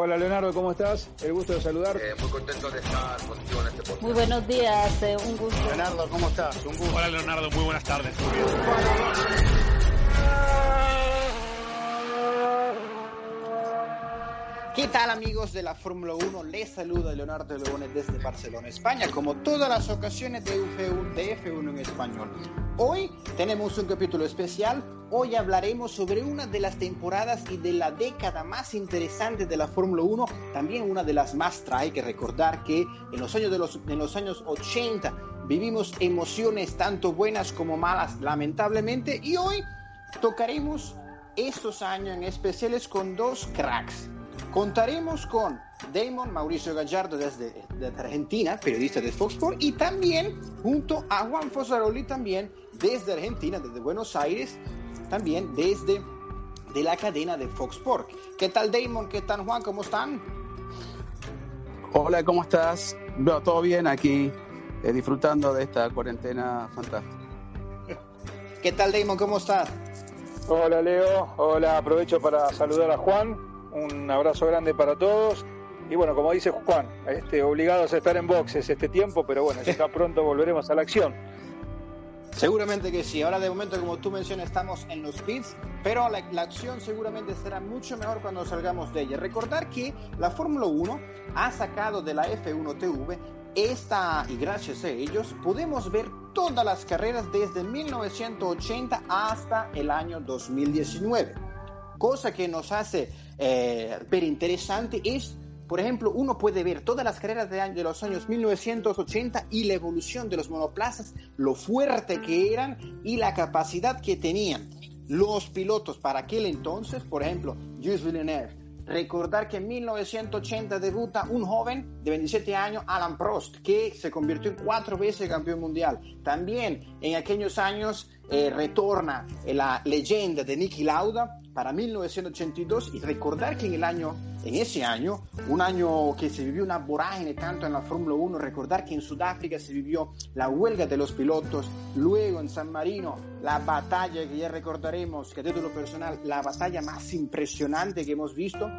Hola Leonardo, ¿cómo estás? El gusto de saludar. Eh, muy contento de estar contigo en este podcast. Muy buenos días, eh, un gusto. Leonardo, ¿cómo estás? Un gusto. Hola Leonardo, muy buenas tardes. ¿Qué tal amigos de la Fórmula 1? Les saluda Leonardo Leone desde Barcelona, España, como todas las ocasiones de, F1, de F1 en español. Hoy tenemos un capítulo especial, hoy hablaremos sobre una de las temporadas y de la década más interesante de la Fórmula 1, también una de las más trae que recordar que en los años, de los, en los años 80 vivimos emociones tanto buenas como malas, lamentablemente, y hoy tocaremos estos años en especiales con dos cracks. Contaremos con Damon Mauricio Gallardo desde, desde, Argentina, periodista de Fox Sports, y también junto a Juan Fosaroli también desde Argentina, desde Buenos Aires, también desde de la cadena de Fox Sports. ¿Qué tal Damon? ¿Qué tal Juan? ¿Cómo están? Hola, ¿cómo estás? No, todo bien aquí, eh, disfrutando de esta cuarentena fantástica. ¿Qué tal Damon? ¿Cómo estás? Hola Leo, hola, aprovecho para saludar a Juan, un abrazo grande para todos. Y bueno, como dice Juan, este, obligados a estar en boxes este tiempo, pero bueno, ya pronto volveremos a la acción. Seguramente que sí. Ahora de momento, como tú mencionas, estamos en los pits, pero la, la, acción seguramente será mucho mejor cuando salgamos de ella. Recordar que la Fórmula 1 ha sacado de la F1 TV esta, y gracias a ellos, podemos ver todas las carreras desde 1980 hasta el año 2019. Cosa que nos hace eh, pero interesante es, por ejemplo, uno puede ver todas las carreras de, de, los años 1980 y la evolución de los monoplazas, lo fuerte que eran y la capacidad que tenían los pilotos para aquel entonces, por ejemplo, Jules Villeneuve. Recordar que en 1980 debuta un joven de 27 años, Alan Prost, que se convirtió en cuatro veces campeón mundial. También en aquellos años eh, retorna la leyenda de Niki Lauda para 1982 y recordar que en el año, en ese año, un año que se vivió una vorágine tanto en la Fórmula 1, recordar que en Sudáfrica se vivió la huelga de los pilotos, luego en San Marino la batalla que ya recordaremos, que a título personal, la batalla más impresionante que hemos visto,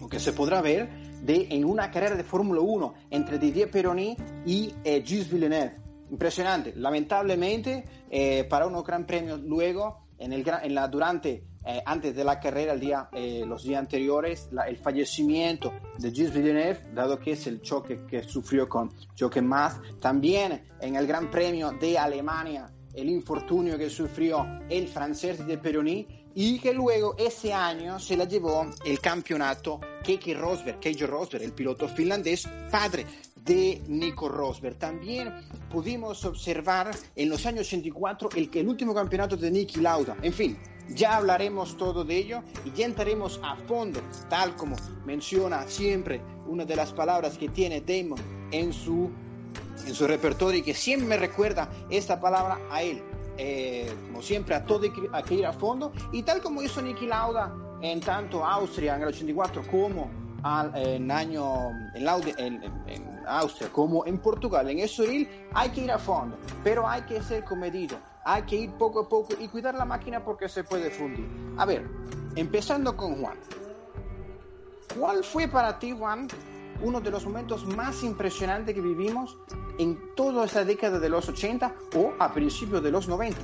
o que se podrá ver, de, en una carrera de Fórmula 1 entre Didier Pironi y eh, Gilles Villeneuve. Impresionante. Lamentablemente, eh, para unos gran premios luego, en, el, la, durante eh, antes de la carrera, el día, eh, los días anteriores, el fallecimiento de Gilles Villeneuve, dado que es el choque que sufrió con Jochen Mass. También en el Gran Premio de Alemania, el infortunio que sufrió el francés de Peroni y que luego ese año se la llevó el campeonato Keiki Rosberg, Keiji Rosberg, el piloto finlandés, padre de Nico Rosberg. También pudimos observar en los años 84 el, el último campeonato de Niki Lauda. En fin, ya hablaremos todo de ello y ya entraremos a fondo, tal como menciona siempre una de las palabras que tiene Damon en su, en su repertorio y que siempre me recuerda esta palabra a él. Eh, como siempre, a todo hay que ir a fondo y tal como hizo Niki Lauda en tanto Austria en el 84 como al, en año en, Laude, en, Austria como en Portugal en Estoril hay que ir a fondo pero hay que ser comedido hay que ir poco a poco y cuidar la máquina porque se puede fundir. A ver empezando con Juan. ¿cuál fue para ti Juan uno de los momentos más impresionantes que vivimos en toda esa década de los 80 o a principios de los 90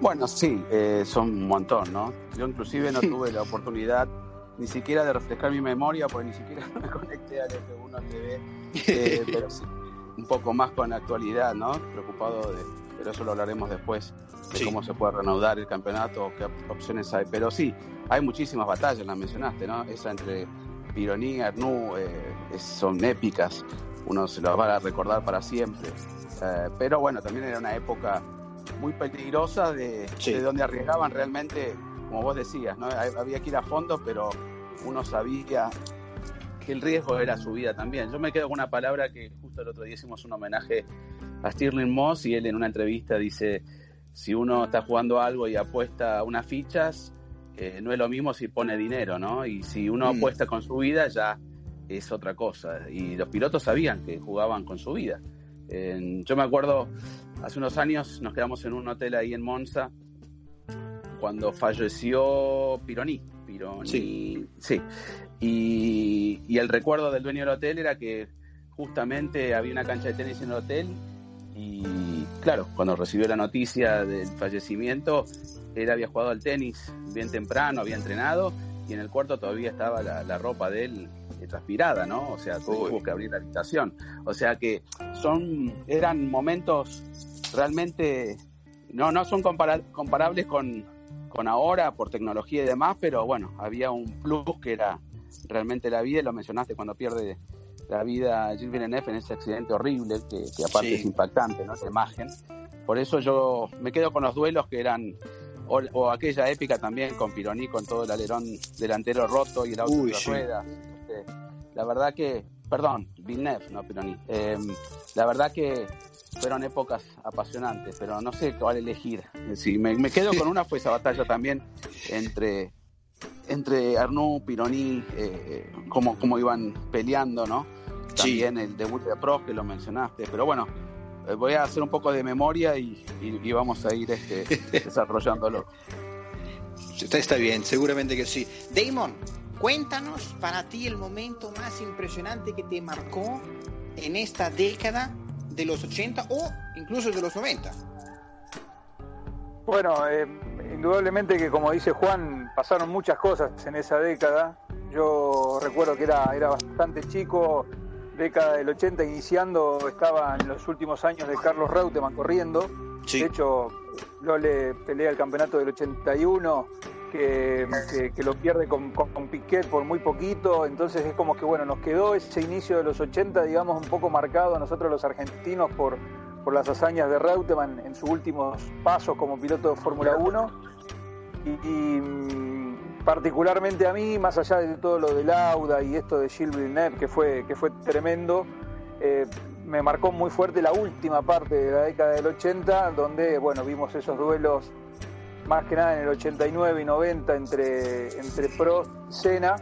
bueno, sí, eh, son un montón, ¿no? Yo inclusive no tuve la oportunidad ni siquiera de refrescar mi memoria, porque ni siquiera me conecté al F1 TV, eh, pero sí, un poco más con la actualidad, ¿no? Preocupado de, pero eso lo hablaremos después, de sí. cómo se puede reanudar el campeonato, qué opciones hay. Pero sí, hay muchísimas batallas, las mencionaste, ¿no? Esa entre Pironi y Arnoux eh, son épicas, uno se las va a recordar para siempre. Eh, pero bueno, también era una época muy peligrosa de, sí. de donde arriesgaban realmente como vos decías, ¿no? había que ir a fondo, pero uno sabía que el riesgo era su vida también. Yo me quedo con una palabra que justo el otro día hicimos un homenaje a Stirling Moss y él en una entrevista dice, si uno está jugando algo y apuesta unas fichas, eh, no es lo mismo si pone dinero, ¿no? Y si uno Mm. apuesta con su vida ya es otra cosa. Y los pilotos sabían que jugaban con su vida. Eh, yo me acuerdo, hace unos años nos quedamos en un hotel ahí en Monza cuando falleció Pironi. Pironi, Sí. sí. Y, y el recuerdo del dueño del hotel era que justamente había una cancha de tenis en el hotel y claro, cuando recibió la noticia del fallecimiento, él había jugado al tenis bien temprano, había entrenado y en el cuarto todavía estaba la, la ropa de él eh, transpirada, ¿no? O sea, tuvo que abrir la habitación. O sea que son, eran momentos realmente, no, no son compara- comparables con, con ahora por tecnología y demás, pero bueno, había un plus que era realmente la vida, y lo mencionaste cuando pierde la vida Gilles Villeneuve en ese accidente horrible, que, que aparte Sí. es impactante, ¿no? Esa imagen. Por eso yo me quedo con los duelos que eran, o, o aquella épica también con Pironi, con todo el alerón delantero roto y el auto Uy, de sí. ruedas. Este, la verdad que, perdón, Villeneuve, no Pironi. Eh, la verdad que fueron épocas apasionantes, pero no sé cuál elegir. Si me, me quedo con una fue esa batalla también entre entre Arnoux, Pironi, eh, cómo, cómo iban peleando, ¿no? Sí. También el debut de Prost que lo mencionaste, pero bueno, eh, voy a hacer un poco de memoria y, y- y vamos a ir este, desarrollándolo. Está, está bien, seguramente que sí. Damon, cuéntanos para ti el momento más impresionante que te marcó en esta década de los 80 o incluso de los 90. Bueno, eh, indudablemente que como dice Juan, pasaron muchas cosas en esa década. Yo recuerdo que era, era bastante chico, década del 80 iniciando, estaba en los últimos años de Carlos Reutemann corriendo. Sí. De hecho, Lole pelea el campeonato del 81, que, que- que lo pierde con, con- con Piquet por muy poquito. Entonces es como que, bueno, nos quedó ese inicio de los 80, digamos, un poco marcado a nosotros los argentinos por, por las hazañas de Reutemann en sus últimos pasos como piloto de Fórmula 1. Y, y, mm, particularmente a mí, más allá de todo lo de Lauda y esto de Gilles Villeneuve, que fue, que fue tremendo, eh, me marcó muy fuerte la última parte de la década del 80, donde bueno, vimos esos duelos más que nada en el 89 y 90 entre, entre Prost y Senna,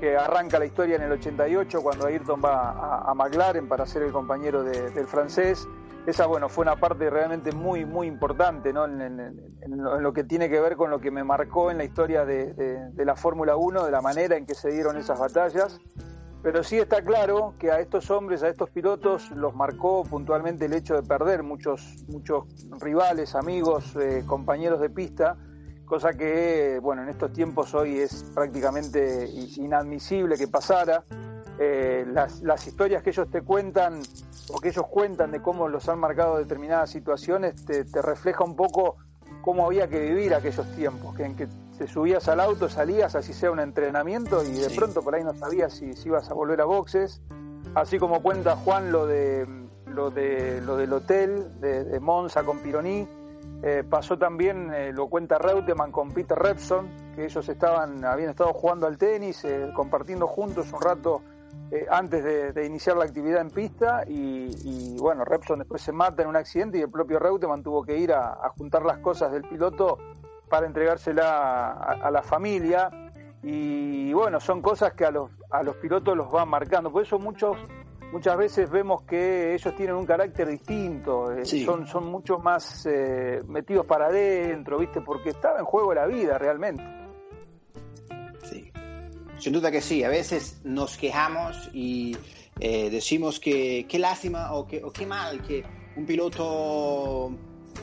que arranca la historia en el 88 cuando Ayrton va a, McLaren para ser el compañero de- del francés. Esa bueno, fue una parte realmente muy, muy importante ¿no? en, lo, que tiene que ver con lo que me marcó en la historia de, de- de la Fórmula 1, de la manera en que se dieron esas batallas. Pero sí está claro que a estos hombres, a estos pilotos, los marcó puntualmente el hecho de perder muchos, muchos rivales, amigos, eh, compañeros de pista, cosa que, bueno, en estos tiempos hoy es prácticamente inadmisible que pasara. Eh, las, las historias que ellos te cuentan o que ellos cuentan de cómo los han marcado determinadas situaciones te, te refleja un poco cómo había que vivir aquellos tiempos, que en que te subías al auto, salías, así sea un entrenamiento, y de Sí. pronto por ahí no sabías si, si ibas a volver a boxes. Así como cuenta Juan lo de lo de lo del hotel de, de Monza con Pironi, eh, pasó también, eh, lo cuenta Reutemann con Peter Repson, que ellos estaban, habían estado jugando al tenis, eh, compartiendo juntos un rato eh, antes de, de iniciar la actividad en pista y, y, bueno, Repson después se mata en un accidente y el propio Reutemann tuvo que ir a, a juntar las cosas del piloto para entregársela a, a la familia y bueno, son cosas que a los, a los pilotos los van marcando, por eso muchos muchas veces vemos que ellos tienen un carácter distinto, eh, Sí. son, son mucho más eh, metidos para adentro, ¿viste? Porque estaba en juego la vida realmente. Sin duda que sí, a veces nos quejamos y eh, decimos que qué lástima o, que, o qué mal que un piloto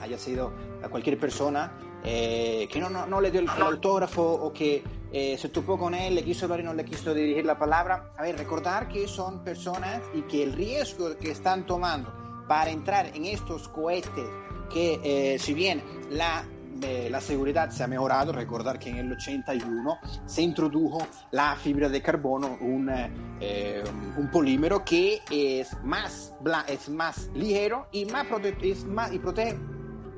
haya sido a cualquier persona eh, que no, no, no le dio el, el autógrafo o que eh, se topó con él, le quiso hablar y no le quiso dirigir la palabra. A ver, recordar que son personas y que el riesgo que están tomando para entrar en estos cohetes que eh, si bien la eh, la seguridad se ha mejorado. Recordar que en el 81 se introdujo la fibra de carbono, un, eh, un polímero que es más, es más ligero y, más prote- es más, y protege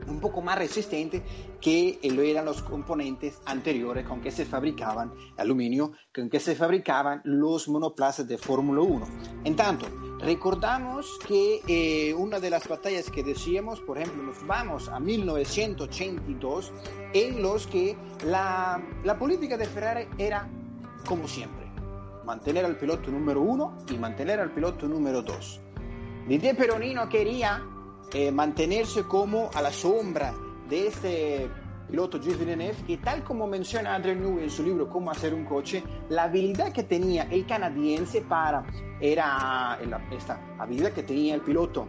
un poco más resistente que lo eran los componentes anteriores con que se fabricaban aluminio, con que se fabricaban los monoplazas de Fórmula 1. En tanto, recordamos que eh, una de las batallas que decíamos, por ejemplo, nos vamos a 1982, en los que la, la política de Ferrari era como siempre, mantener al piloto número uno y mantener al piloto número dos. Didier Peronino quería eh, mantenerse como a la sombra de este piloto Gilles Villeneuve, que tal como menciona Andrew New en su libro Cómo hacer un coche, la habilidad que tenía el canadiense para, era esta habilidad que tenía el piloto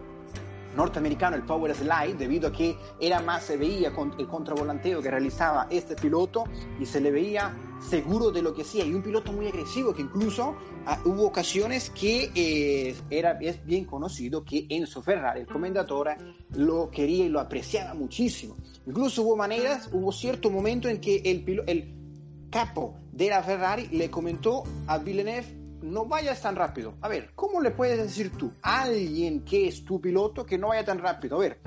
norteamericano, el Power Slide, debido a que era más, se veía con el contravolanteo que realizaba este piloto y se le veía seguro de lo que hacía y un piloto muy agresivo que incluso ah, hubo ocasiones que eh, era, es bien conocido que Enzo Ferrari, el comendatore, lo quería y lo apreciaba muchísimo. Incluso hubo maneras, hubo cierto momento en que el, el capo de la Ferrari le comentó a Villeneuve no vayas tan rápido. A ver, ¿cómo le puedes decir tú a alguien que es tu piloto que no vaya tan rápido? A ver,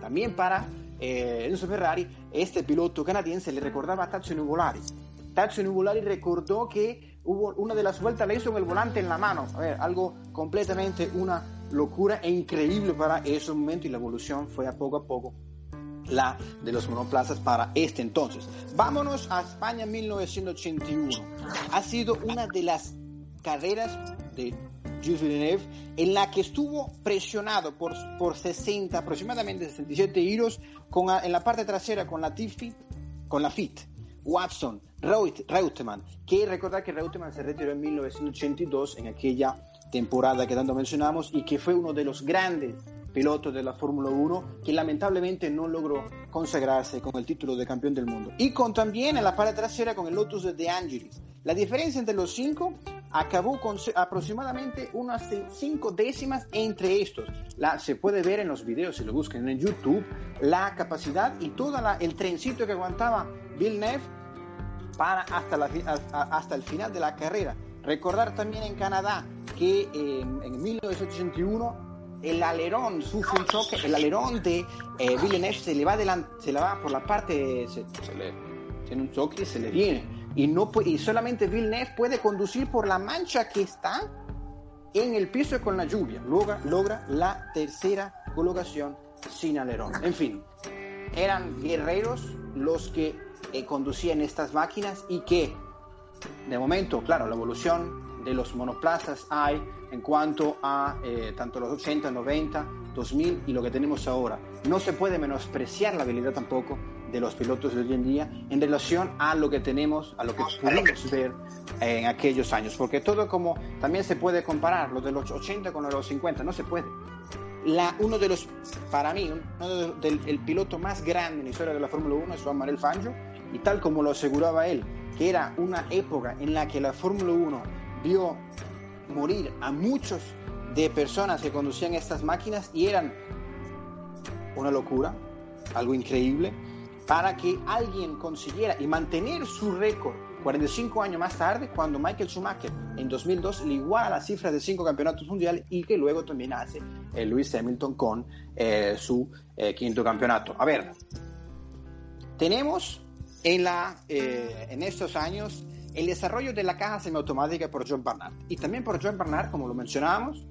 también para eh, Enzo Ferrari, este piloto canadiense le recordaba a Tazio Nuvolari. Tazio Nuvolari recordó que hubo una de las vueltas, le hizo con el volante en la mano. A ver, algo completamente una locura e increíble para ese momento y la evolución fue a poco a poco la de los monoplazas para este entonces. Vámonos a España 1981. Ha sido una de las carreras de Jules Villeneuve, en la que estuvo presionado por, por 60, aproximadamente 67 hilos, con, en la parte trasera con la Tiffy, con la FIT, Watson, Reutemann, que recordar que Reutemann se retiró en 1982, en aquella temporada que tanto mencionamos, y que fue uno de los grandes pilotos de la Fórmula 1, que lamentablemente no logró consagrarse con el título de campeón del mundo. Y con también en la parte trasera con el Lotus de Angelis. La diferencia entre los cinco acabó con aproximadamente unas cinco décimas entre estos. La, se puede ver en los videos, si lo buscan en YouTube, la capacidad y todo el trencito que aguantaba Villeneuve para hasta, la, hasta el final de la carrera. Recordar también en Canadá que eh, en 1981 el alerón sufre un choque, el alerón de eh, Villeneuve se le va se le va por la parte, se, le tiene un choque y se le viene y, no, y solamente Villeneuve puede conducir por la mancha que está en el piso con la lluvia. Logra, logra la tercera colocación sin alerón. En fin, eran guerreros los que eh, conducían estas máquinas y que, de momento, claro, la evolución de los monoplazas hay en cuanto a eh, tanto los 80, 90, 2000 y lo que tenemos ahora. No se puede menospreciar la habilidad tampoco de los pilotos de hoy en día en relación a lo que tenemos, a lo que pudimos ver en aquellos años. Porque todo como también se puede comparar lo de los 80 con los 50, no se puede. Uno de los, para mí, el piloto más grande en la historia de la Fórmula 1 es Juan Manuel Fangio, y tal como lo aseguraba él, que era una época en la que la Fórmula 1 vio morir a muchos de personas que conducían estas máquinas y eran una locura, algo increíble, para que alguien consiguiera y mantener su récord 45 años más tarde, cuando Michael Schumacher en 2002 le iguala la cifra de cinco campeonatos mundiales y que luego también hace eh, Lewis Hamilton con eh, su eh, quinto campeonato. A ver, tenemos en, la, en estos años el desarrollo de la caja semiautomática por John Barnard y también por John Barnard, como lo mencionábamos,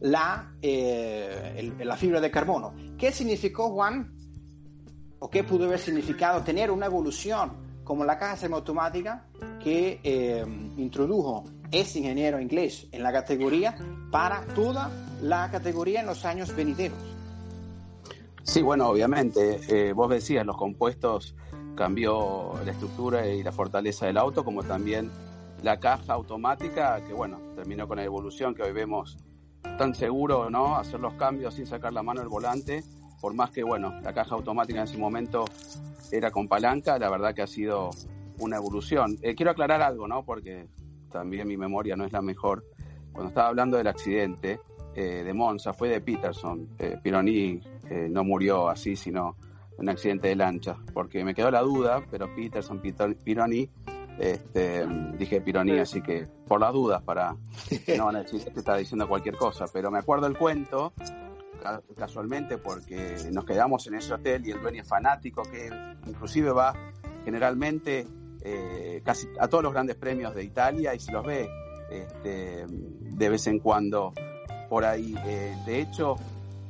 la, la fibra de carbono. ¿Qué significó, Juan, o qué pudo haber significado tener una evolución como la caja semiautomática que eh, introdujo ese ingeniero inglés en la categoría para toda la categoría en los años venideros. Sí, bueno, obviamente, eh, vos decías, los compuestos cambió la estructura y la fortaleza del auto, como también la caja automática, que bueno, terminó con la evolución que hoy vemos tan seguro, ¿no? Hacer los cambios sin sacar la mano del volante por más que, bueno, la caja automática en ese momento era con palanca, la verdad que ha sido una evolución. Eh, quiero aclarar algo, ¿no? Porque también mi memoria no es la mejor. Cuando estaba hablando del accidente eh, de Monza, fue de Peterson. Eh, Pironi eh, no murió así, sino un accidente de lancha, porque me quedó la duda, pero Peterson, Pironi, este, dije Pironi, así que por las dudas, para no van a decir que estaba diciendo cualquier cosa, pero me acuerdo el cuento casualmente porque nos quedamos en ese hotel y el dueño es fanático, que inclusive va generalmente eh, casi a todos los grandes premios de Italia y se los ve este, de vez en cuando por ahí. Eh, de hecho,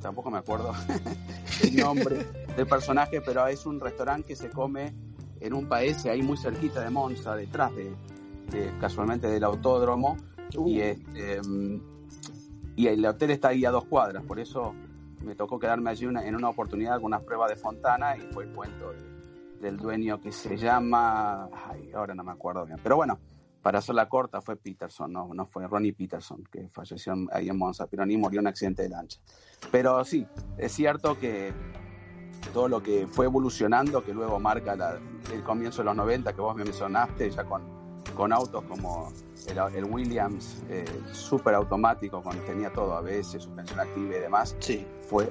tampoco me acuerdo el nombre del personaje, pero es un restaurante que se come en un país ahí muy cerquita de Monza, detrás de, casualmente del autódromo. Y, uh. este, y el hotel está ahí a dos cuadras, por eso me tocó quedarme allí en una oportunidad con unas pruebas de Fontana y fue el cuento del dueño que se llama, ay, ahora no me acuerdo bien, pero bueno, para hacerla corta fue Peterson, no, no fue Ronnie Peterson, que falleció ahí en Monza, pero ni murió en un accidente de lancha. Pero sí, es cierto que todo lo que fue evolucionando, que luego marca el comienzo de los 90, que vos me mencionaste, ya con, con autos como el, Williams eh, súper automático, cuando tenía todo ABS, suspensión activa y demás, sí. fue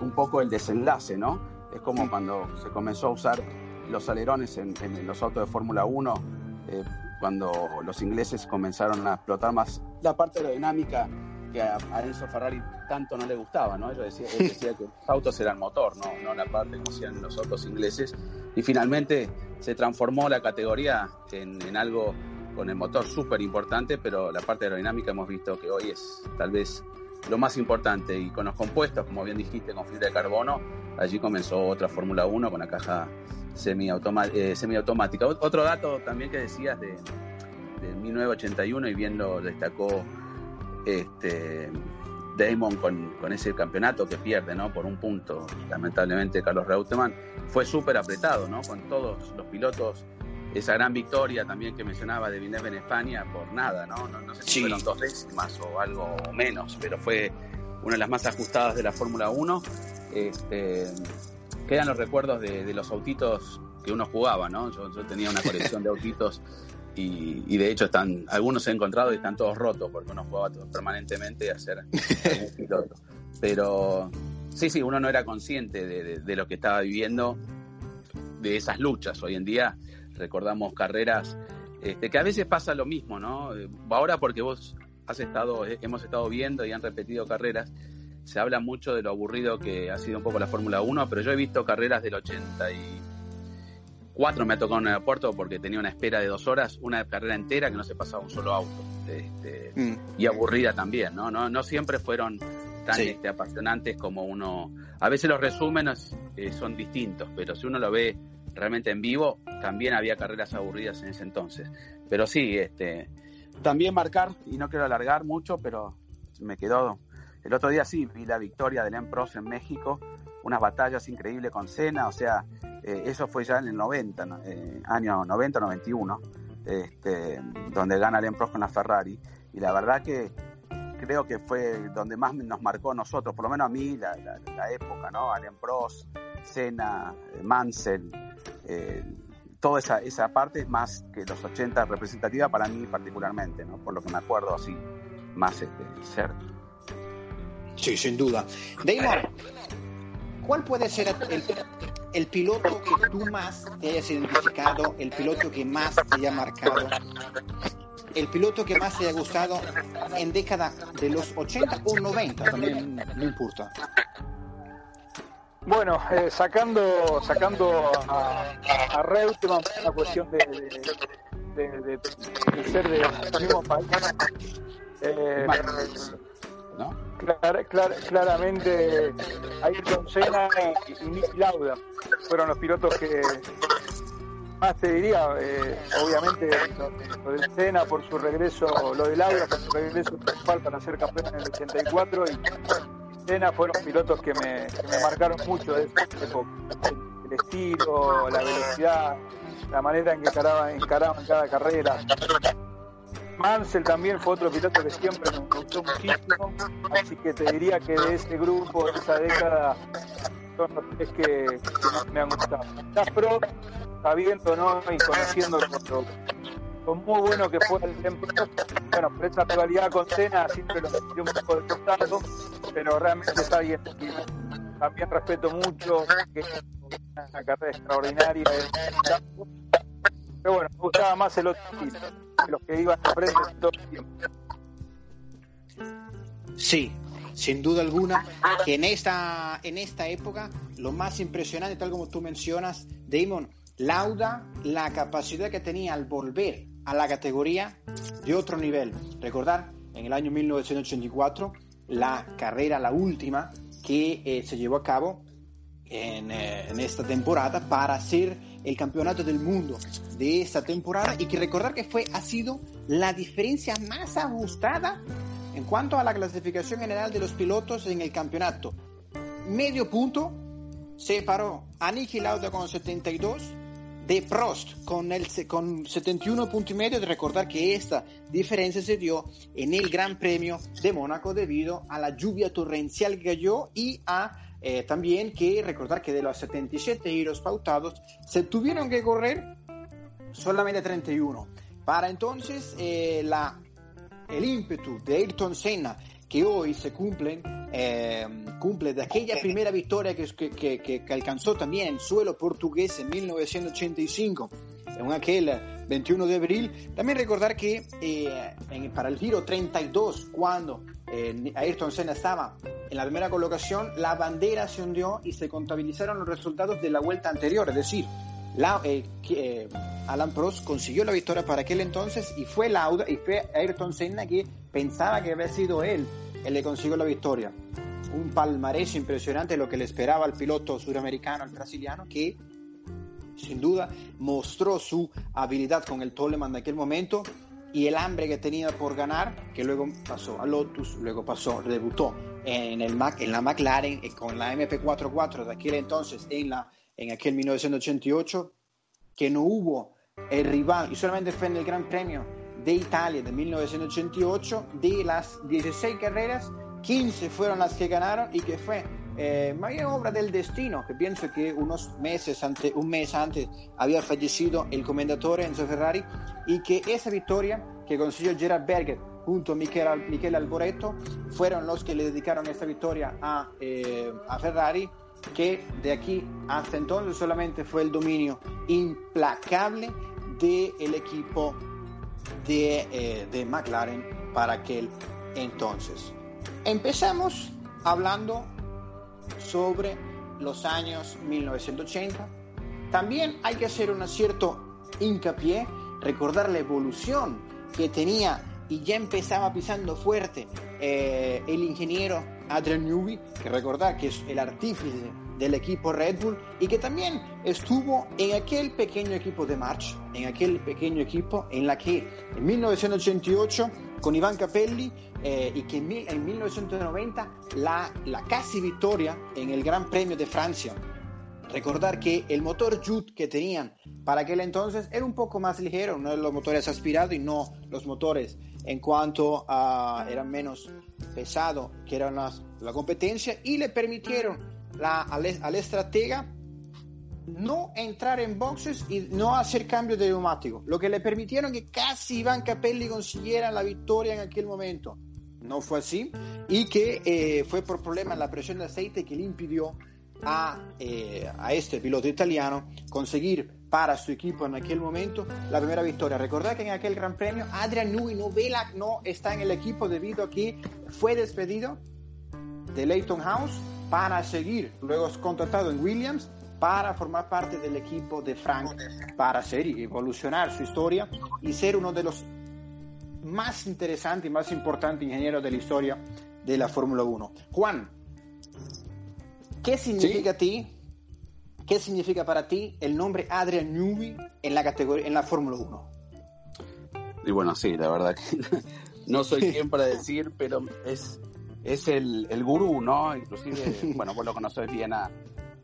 un poco el desenlace, ¿no? Es como cuando se comenzó a usar los alerones en, los autos de Fórmula 1, eh, cuando los ingleses comenzaron a explotar más la parte aerodinámica que a, Enzo Ferrari tanto no le gustaba, ¿no? Decía, él decía que los autos eran motor, ¿no? no la parte como hacían los autos ingleses. Y finalmente se transformó la categoría en, algo con el motor súper importante, pero la parte aerodinámica hemos visto que hoy es tal vez lo más importante. Y con los compuestos, como bien dijiste, con fibra de carbono, allí comenzó otra Fórmula 1 con la caja eh, semiautomática. Otro dato también que decías de, de 1981 y bien lo destacó este, Damon con, ese campeonato que pierde, ¿no? Por un punto, lamentablemente, Carlos Reutemann, fue súper apretado, ¿no? Con todos los pilotos, esa gran victoria también que mencionaba de Villeneuve en España, por nada, ¿no? No, sé si fueron dos décimas o algo menos, pero fue una de las más ajustadas de la Fórmula 1. Este, quedan los recuerdos de, los autitos que uno jugaba, ¿no? Yo, yo tenía una colección de autitos y, de hecho están algunos he encontrado y están todos rotos porque uno jugaba permanentemente a ser piloto. Pero sí, sí, uno no era consciente de, lo que estaba viviendo, de esas luchas. Hoy en día recordamos carreras este, que a veces pasa lo mismo, ¿no? Ahora porque vos has estado, hemos estado viendo y han repetido carreras, se habla mucho de lo aburrido que ha sido un poco la Fórmula 1, pero yo he visto carreras del 80 y cuatro me ha tocado en el aeropuerto porque tenía una espera de dos horas, una carrera entera que no se pasaba un solo auto. Este, mm. Y aburrida también, ¿no? No, no siempre fueron tan este, apasionantes como uno... A veces los resúmenes eh, son distintos, pero si uno lo ve realmente en vivo, también había carreras aburridas en ese entonces. Pero sí, este, también marcar, y no quiero alargar mucho, pero me quedó... El otro día sí vi la victoria del Empros en México, unas batallas increíbles con Cena, o sea, eh, eso fue ya en el 90, eh, año 90-91, este, donde gana el Prost con la Ferrari. Y la verdad que creo que fue donde más nos marcó a nosotros, por lo menos a mí, la, época, ¿no? Alain Prost, Senna, eh, Mansell, toda esa, esa parte más que los 80 representativa para mí particularmente, ¿no? Por lo que me acuerdo así, más este, cerca. Sí, sin duda. Damon, ¿cuál puede ser el, el piloto que tú más te hayas identificado, el piloto que más te haya marcado, el piloto que más te haya gustado en década de los 80 o 90, también no importa. Bueno, eh, sacando sacando a, a Reutemann una cuestión de, de, de, de ser de los países. Eh, claramente Ayrton Senna y, y Nick Lauda fueron los pilotos que más te diría, eh, obviamente lo, de Senna por su regreso, lo de Lauda por su regreso principal para ser campeón en el 84 y Senna fueron pilotos que me, marcaron mucho de esa época. El, estilo, la velocidad, la manera en que encaraban, encaraban cada carrera. Mansell también fue otro piloto que siempre me gustó muchísimo, así que te diría que de ese grupo, de esa década, son los tres que, me han gustado. Ya Pro, sabiendo ¿no? y conociendo lo, muy bueno que fue el tiempo, bueno, por esa rivalidad con Cena siempre lo metió un poco de costado, pero realmente está bien. También respeto mucho, que es una carrera extraordinaria. Pero bueno, me gustaba más el otro los que iban a frente todo. Sí, sin duda alguna que en esta, en esta época lo más impresionante, tal como tú mencionas, Damon, lauda la capacidad que tenía al volver a la categoría de otro nivel. Recordar, en el año 1984, la carrera, la última, que eh, se llevó a cabo en, eh, en, esta temporada para ser el campeonato del mundo de esta temporada y que recordar que fue ha sido la diferencia más ajustada en cuanto a la clasificación general de los pilotos en el campeonato. Medio punto separó a Niki Lauda con 72 de Prost con, el, con 71 puntos y medio. De recordar que esta diferencia se dio en el Gran Premio de Mónaco debido a la lluvia torrencial que cayó y a eh, también que recordar que de los 77 giros pautados se tuvieron que correr solamente 31. Para entonces eh, la, el ímpetu de Ayrton Senna que hoy se cumplen, eh, cumple de aquella primera victoria que, que, que, que, alcanzó también en suelo portugués en 1985, en aquel 21 de abril. También recordar que eh, en, para el giro 32, cuando eh, Ayrton Senna estaba en la primera colocación, la bandera se hundió y se contabilizaron los resultados de la vuelta anterior, es decir, eh, eh, Alan Prost consiguió la victoria para aquel entonces y fue Lauda y fue Ayrton Senna que pensaba que había sido él el que consiguió la victoria. Un palmarés impresionante lo que le esperaba al piloto suramericano, al brasiliano, que sin duda mostró su habilidad con el Toleman de aquel momento y el hambre que tenía por ganar, que luego pasó a Lotus, luego pasó, debutó en, la McLaren eh, con la MP44 de aquel entonces en la en aquel 1988, que no hubo el rival, y solamente fue en el Gran Premio de Italia de 1988, de las 16 carreras, 15 fueron las que ganaron y que fue eh, obra del destino, que pienso que unos meses antes, un mes antes había fallecido el comendatore Enzo Ferrari y que esa victoria que consiguió Gerard Berger junto a Michele Alboreto fueron los que le dedicaron esta victoria a, eh, a Ferrari que de aquí hasta entonces solamente fue el dominio implacable del equipo de, eh, de, McLaren para aquel entonces. Empezamos hablando sobre los años 1980. También hay que hacer un cierto hincapié, recordar la evolución que tenía y ya empezaba pisando fuerte eh, el ingeniero Adrian Newey, que recordar que es el artífice del equipo Red Bull y que también estuvo en aquel pequeño equipo de March, en aquel pequeño equipo en la que en 1988 con Iván Capelli eh, y que en, en 1990 la, la casi victoria en el Gran Premio de Francia. Recordar que el motor Jude que tenían para aquel entonces era un poco más ligero, no los motores aspirados y no los motores en cuanto a eran menos pesado que era la, la competencia y le permitieron la, al, al, estratega no entrar en boxes y no hacer cambio de neumático, lo que le permitieron que casi Iván Capelli consiguiera la victoria en aquel momento. No fue así y que eh, fue por problema en la presión de aceite que le impidió a, eh, a este piloto italiano conseguir para su equipo en aquel momento la primera victoria. Recordad que en aquel Gran Premio Adrian Newey no, está en el equipo debido a que fue despedido de Leighton House para seguir, luego contratado en Williams para formar parte del equipo de Frank, para ser y evolucionar su historia y ser uno de los más interesantes y más importantes ingenieros de la historia de la Fórmula 1. Juan, ¿qué significa ¿Sí? a ti ¿Qué significa para ti el nombre Adrian Newey en la categoría en la Fórmula 1? Y bueno, sí, la verdad que no soy quien para decir, pero es, es el, el gurú, ¿no? Inclusive, bueno, vos lo conocés bien a,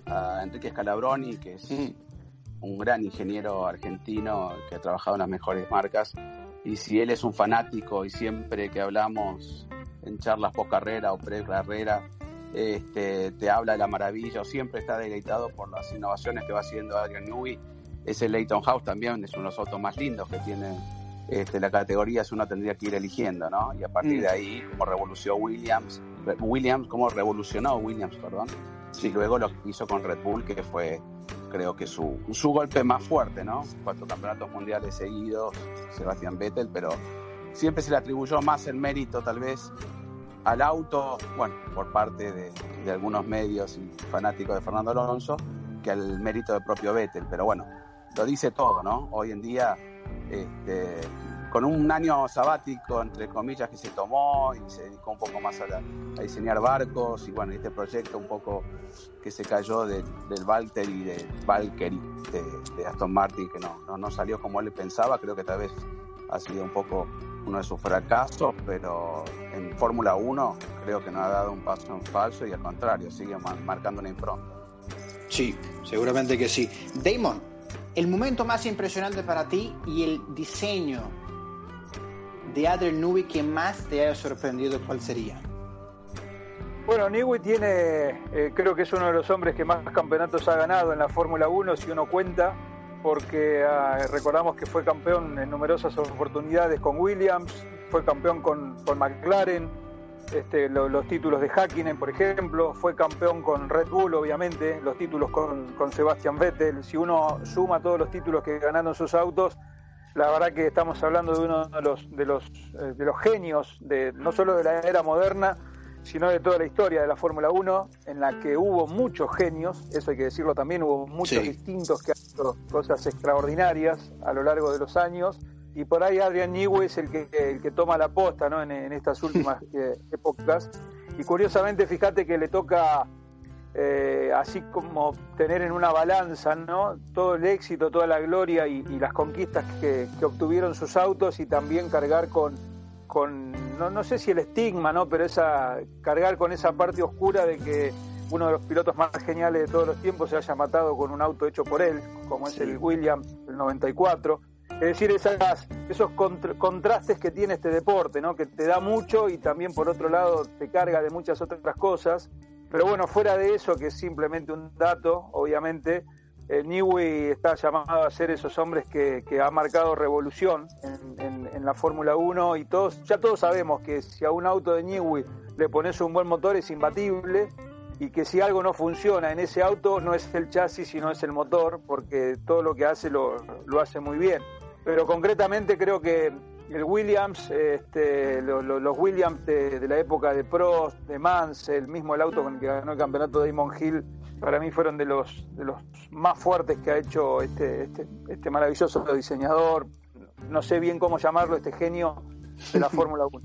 a Enrique Scalabroni, que es un gran ingeniero argentino que ha trabajado en las mejores marcas. Y si él es un fanático y siempre que hablamos en charlas post carrera o pre carrera, este, te habla de la maravilla o siempre está deleitado por las innovaciones que va haciendo Adrian Newey. Ese Leighton House también es uno de los autos más lindos que tiene este, la categoría, si uno tendría que ir eligiendo, ¿no? Y a partir de ahí, como revolucionó Williams, Williams, como revolucionó Williams, perdón, y luego lo que hizo con Red Bull, que fue, creo que su, su golpe más fuerte, ¿no? Cuatro campeonatos mundiales seguidos, Sebastián Vettel, pero siempre se le atribuyó más el mérito, tal vez, al auto, bueno, por parte de, algunos medios y fanáticos de Fernando Alonso, que al mérito del propio Vettel. Pero bueno, lo dice todo, ¿no? Hoy en día, este, con un año sabático, entre comillas, que se tomó y se dedicó un poco más a, diseñar barcos y bueno, este proyecto un poco que se cayó de, del Valtteri y del Valkyrie de, de, Aston Martin, que no, no, no salió como él pensaba, creo que tal vez ha sido un poco uno de sus fracasos, pero en Fórmula 1 creo que no ha dado un paso en falso y al contrario, sigue marcando una impronta. Sí, seguramente que sí. Damon, el momento más impresionante para ti y el diseño de Adrian Newey que más te haya sorprendido, ¿cuál sería? Bueno, Newey tiene, eh, creo que es uno de los hombres que más campeonatos ha ganado en la Fórmula 1, si uno cuenta, porque uh, recordamos que fue campeón en numerosas oportunidades con Williams, fue campeón con, con McLaren, este, lo, los títulos de Hakkinen, por ejemplo, fue campeón con Red Bull, obviamente, los títulos con, con Sebastian Vettel. Si uno suma todos los títulos que ganaron sus autos, la verdad que estamos hablando de uno de los, de los, eh, de los genios, de, no solo de la era moderna, sino de toda la historia de la Fórmula 1, en la que hubo muchos genios, eso hay que decirlo también, hubo muchos sí. distintos que han hecho cosas extraordinarias a lo largo de los años, y por ahí Adrian Newey es el que, el que toma la posta ¿no? en, en estas últimas eh, épocas, y curiosamente fíjate que le toca eh, así como tener en una balanza ¿no? todo el éxito, toda la gloria y, y las conquistas que, que obtuvieron sus autos y también cargar con con, no, no, sé si el estigma, ¿no? Pero esa, cargar con esa parte oscura de que uno de los pilotos más geniales de todos los tiempos se haya matado con un auto hecho por él, como sí. es el Williams del 94. Es decir, esas, esos contra, contrastes que tiene este deporte, ¿no? Que te da mucho y también por otro lado te carga de muchas otras cosas. Pero bueno, fuera de eso, que es simplemente un dato, obviamente, eh, está llamado a ser esos hombres que, que ha marcado revolución en, en, en la Fórmula 1 y todos, ya todos sabemos que si a un auto de Newey le pones un buen motor es imbatible y que si algo no funciona en ese auto no es el chasis sino es el motor porque todo lo que hace lo, lo hace muy bien. Pero concretamente creo que el Williams, este, los, los Williams de, de, la época de Prost, de Mans, el mismo el auto con el que ganó el campeonato de Damon Hill, para mí fueron de los, de los más fuertes que ha hecho este, este, este maravilloso diseñador, no sé bien cómo llamarlo, este genio de la Fórmula 1.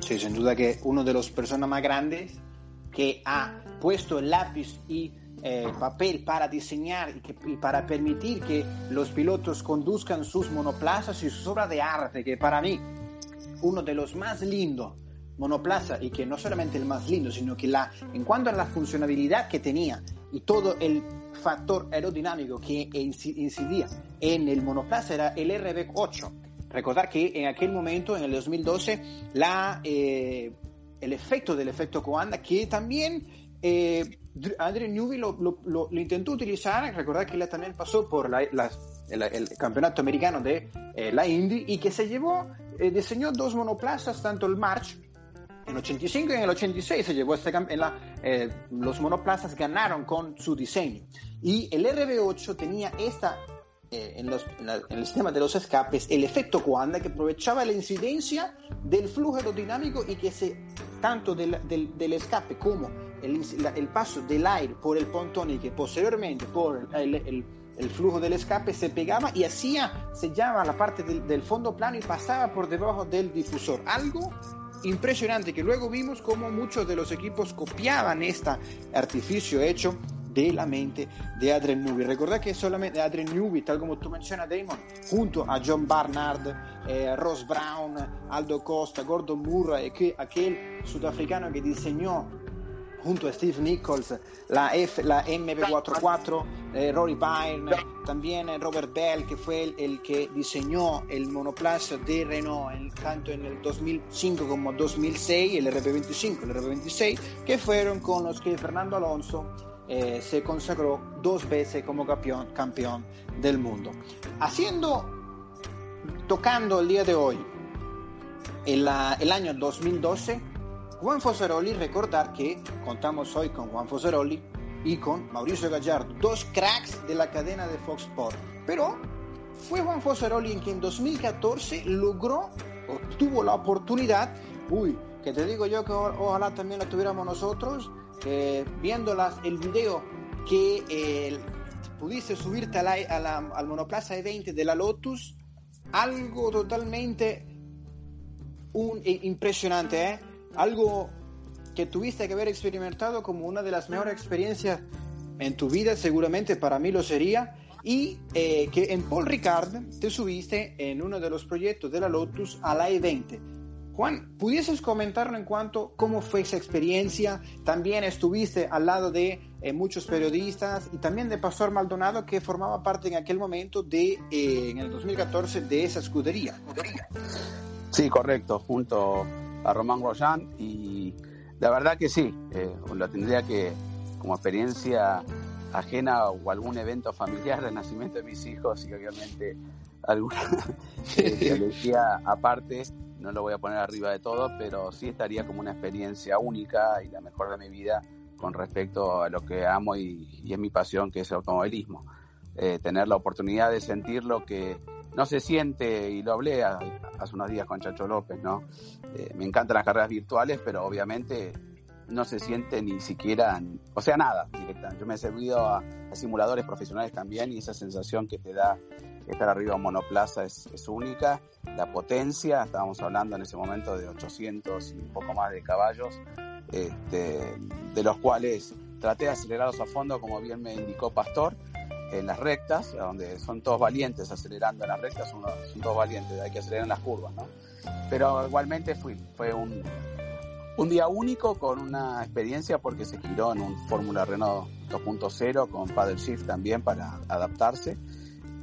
Sí, sin duda que uno de los personas más grandes que ha puesto el lápiz y eh, papel para diseñar y, que, y, para permitir que los pilotos conduzcan sus monoplazas y sus obras de arte, que para mí uno de los más lindos monoplaza y que no solamente el más lindo, sino que la, en cuanto a la funcionabilidad que tenía y todo el factor aerodinámico que incidía en el monoplaza era el RB8. Recordar que en aquel momento, en el 2012, la, eh, el efecto del efecto Coanda, que también eh, Andrew Newby lo, lo, lo, lo, intentó utilizar, recordar que él también pasó por la, la, el, el, campeonato americano de eh, la Indy y que se llevó, eh, diseñó dos monoplazas, tanto el March en el 85 y en el 86 se llevó este en la, eh, los monoplazas ganaron con su diseño. Y el RB8 tenía esta, eh, en, los, en, la, en, el sistema de los escapes, el efecto Coanda que aprovechaba la incidencia del flujo aerodinámico y que se, tanto del, del, del escape como el, paso del aire por el pontón y que posteriormente por el, flujo del escape se pegaba y hacía, se llama la parte del, fondo plano y pasaba por debajo del difusor. Algo impresionante que luego vimos como muchos de los equipos copiaban este artificio hecho de la mente de Adrian Newby. Recordad que solamente Adrian Newby, tal como tú mencionas, Damon, junto a John Barnard, eh, Ross Brown, Aldo Costa, Gordon Murray, que, aquel sudafricano que diseñó junto a Steve Nichols, la, F, la MB44, eh, Rory Byrne, también Robert Bell, que fue el, el, que diseñó el monoplaza de Renault en, tanto en el 2005 como 2006, el RB25, el RB26, que fueron con los que Fernando Alonso eh, se consagró dos veces como campeón, campeón del mundo. Haciendo, tocando el día de hoy, el, el año 2012, Juan Fosaroli, recordar que contamos hoy con Juan Fosaroli y con Mauricio Gallardo, dos cracks de la cadena de Fox Sport. Pero fue Juan Fosaroli en que en 2014 logró, o tuvo la oportunidad, uy, que te digo yo que ojalá también lo tuviéramos nosotros, eh, viendo las, el video que eh, pudiste subirte a la, a la, al monoplaza E20 de la Lotus, algo totalmente un, impresionante, ¿eh? Algo que tuviste que haber experimentado como una de las mejores experiencias en tu vida, seguramente para mí lo sería, y eh, que en Paul Ricard te subiste en uno de los proyectos de la Lotus a la E20. Juan, ¿pudieses comentarlo en cuanto cómo fue esa experiencia? También estuviste al lado de eh, muchos periodistas y también de Pastor Maldonado que formaba parte en aquel momento de, eh, en el 2014, de esa escudería. Sí, correcto, junto a Román Grosjean y la verdad que sí, lo tendría que, como experiencia ajena o algún evento familiar, el nacimiento de mis hijos y obviamente alguna decía aparte, no lo voy a poner arriba de todo, pero sí estaría como una experiencia única y la mejor de mi vida con respecto a lo que amo y, es mi pasión, que es el automovilismo. Eh, tener la oportunidad de sentir lo que no se siente, y lo hablé hace unos días con Chacho López, ¿no? Eh, me encantan las carreras virtuales, pero obviamente no se siente ni siquiera, o sea, nada Yo me he servido a, simuladores profesionales también y esa sensación que te da estar arriba en monoplaza es, única. La potencia, estábamos hablando en ese momento de 800 y un poco más de caballos, este, de los cuales traté de acelerarlos a fondo, como bien me indicó Pastor, en las rectas, donde son todos valientes acelerando en las rectas, son, son todos valientes, hay que acelerar en las curvas, ¿no? Pero igualmente fui, fue un, un día único con una experiencia porque se giró en un Fórmula Renault 2.0 con paddle shift también para adaptarse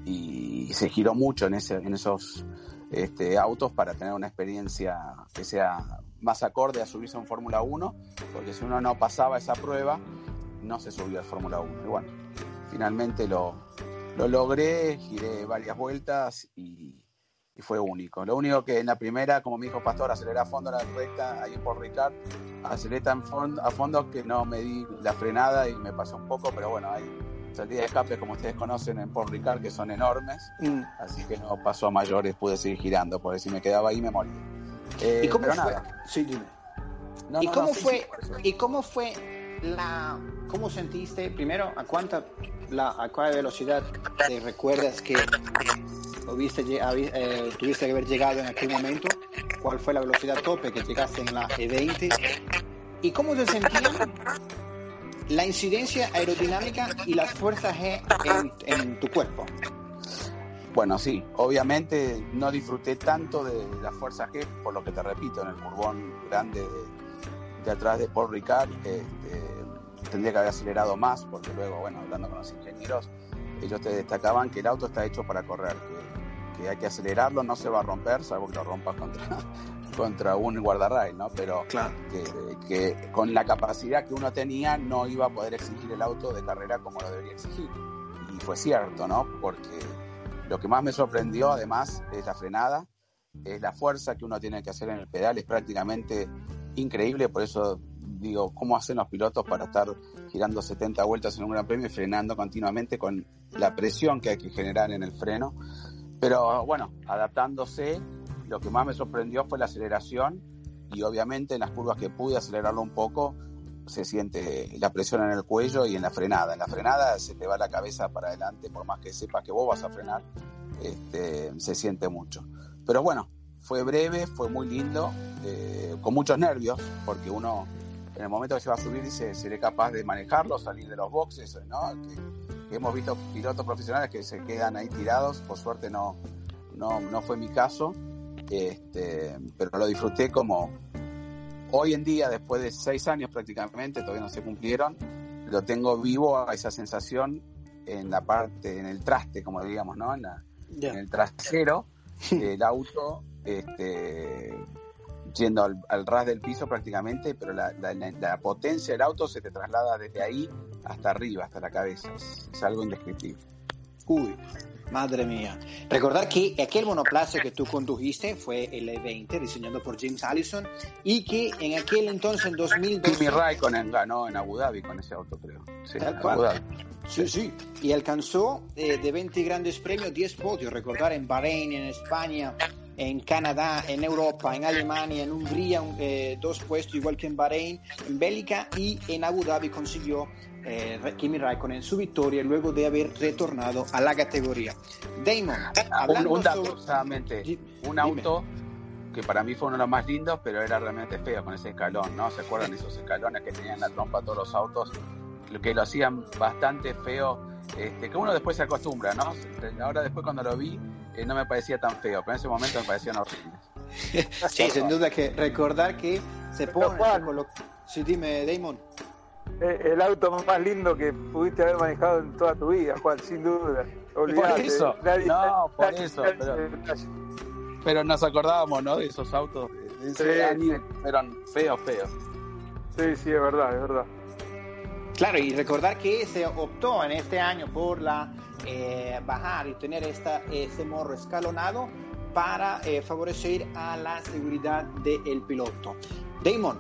y se giró mucho en, ese, en esos este, autos para tener una experiencia que sea más acorde a subirse a un Fórmula 1 porque si uno no pasaba esa prueba no se subió al Fórmula 1 y bueno finalmente lo, lo logré giré varias vueltas y y fue único. Lo único que en la primera, como me dijo Pastor, aceleré a fondo la recta ahí por Ricard, aceleré tan a fondo que no me di la frenada y me pasó un poco, pero bueno, hay salidas de escape como ustedes conocen en Port Ricard que son enormes, mm. así que no pasó a mayores, pude seguir girando, porque si me quedaba ahí me moría. ¿Y cómo fue? Sí, ¿Y, cómo fue, ¿Y cómo fue la... ¿Cómo sentiste, primero, a cuánta, la, cuál velocidad te recuerdas que eh, tuviste que haber llegado en aquel momento, cuál fue la velocidad tope que llegaste en la E20 y cómo se sentía la incidencia aerodinámica y las fuerzas G en, tu cuerpo. Bueno, sí, obviamente no disfruté tanto de la fuerza G, por lo que te repito, en el curbón grande de, atrás de Paul Ricard, este, tendría que haber acelerado más, porque luego, bueno, hablando con los ingenieros, ellos te destacaban que el auto está hecho para correr, que hay que acelerarlo, no se va a romper, salvo que lo rompa contra, contra un guardarrail, ¿no? Pero que, con la capacidad que uno tenía no iba a poder exigir el auto de carrera como lo debería exigir. Y fue cierto, ¿no? Porque lo que más me sorprendió además es la frenada, es la fuerza que uno tiene que hacer en el pedal, es prácticamente increíble, por eso digo, ¿cómo hacen los pilotos para estar girando 70 vueltas en un gran premio y frenando continuamente con la presión que hay que generar en el freno? Pero bueno, adaptándose, lo que más me sorprendió fue la aceleración y obviamente en las curvas que pude acelerarlo un poco, se siente la presión en el cuello y en la frenada. En la frenada se te va la cabeza para adelante, por más que sepas que vos vas a frenar, este, se siente mucho. Pero bueno, fue breve, fue muy lindo, eh, con muchos nervios, porque uno en el momento que se va a subir dice, seré capaz de manejarlo, salir de los boxes, ¿no? hemos visto pilotos profesionales que se quedan ahí tirados, por suerte no, no, no fue mi caso, este, pero lo disfruté como hoy en día, después de seis años prácticamente, todavía no se cumplieron, lo tengo vivo a esa sensación en la parte, en el traste, como digamos, ¿no? En, en el trasero del auto, este, yendo al, ras del piso prácticamente, pero la, potencia del auto se te traslada desde ahí hasta arriba, hasta la cabeza. Es, algo indescriptible. Uy, madre mía. Recordar que aquel monoplaza que tú condujiste fue el E20, diseñado por James Allison, y que en aquel entonces, en 2002... Kimi Raikkonen ganó en Abu Dhabi con ese auto, creo. Sí, Abu Dhabi. Sí, sí. Y alcanzó eh, de 20 grandes premios 10 podios. Recordar en Bahrein, en España, en Canadá, en Europa, en Alemania, en Hungría, eh, dos puestos igual que en Bahrein, en Bélgica y en Abu Dhabi consiguió eh, Kimi Raikkonen su victoria luego de haber retornado a la categoría. Damon, un, un dato solamente, un auto que para mí fue uno de los más lindos, pero era realmente feo con ese escalón, ¿no? ¿Se acuerdan esos escalones que tenían la trompa todos los autos? Lo que lo hacían bastante feo, este, que uno después se acostumbra, ¿no? Ahora después cuando lo vi, eh, no me parecía tan feo, pero en ese momento me parecían horribles. sí, sin duda que recordar que se pone... Sí, dime, Damon. Eh, el auto más lindo que pudiste haber manejado en toda tu vida, Juan, sin duda. Por eso, no, por eso. Pero, nos acordábamos, ¿no? De esos autos. eran feos, feos. Sí, sí, es verdad, es verdad. Claro, y recordar que se optó en este año por la eh, bajar y tener esta, este morro escalonado para eh, favorecer a la seguridad del piloto. Damon,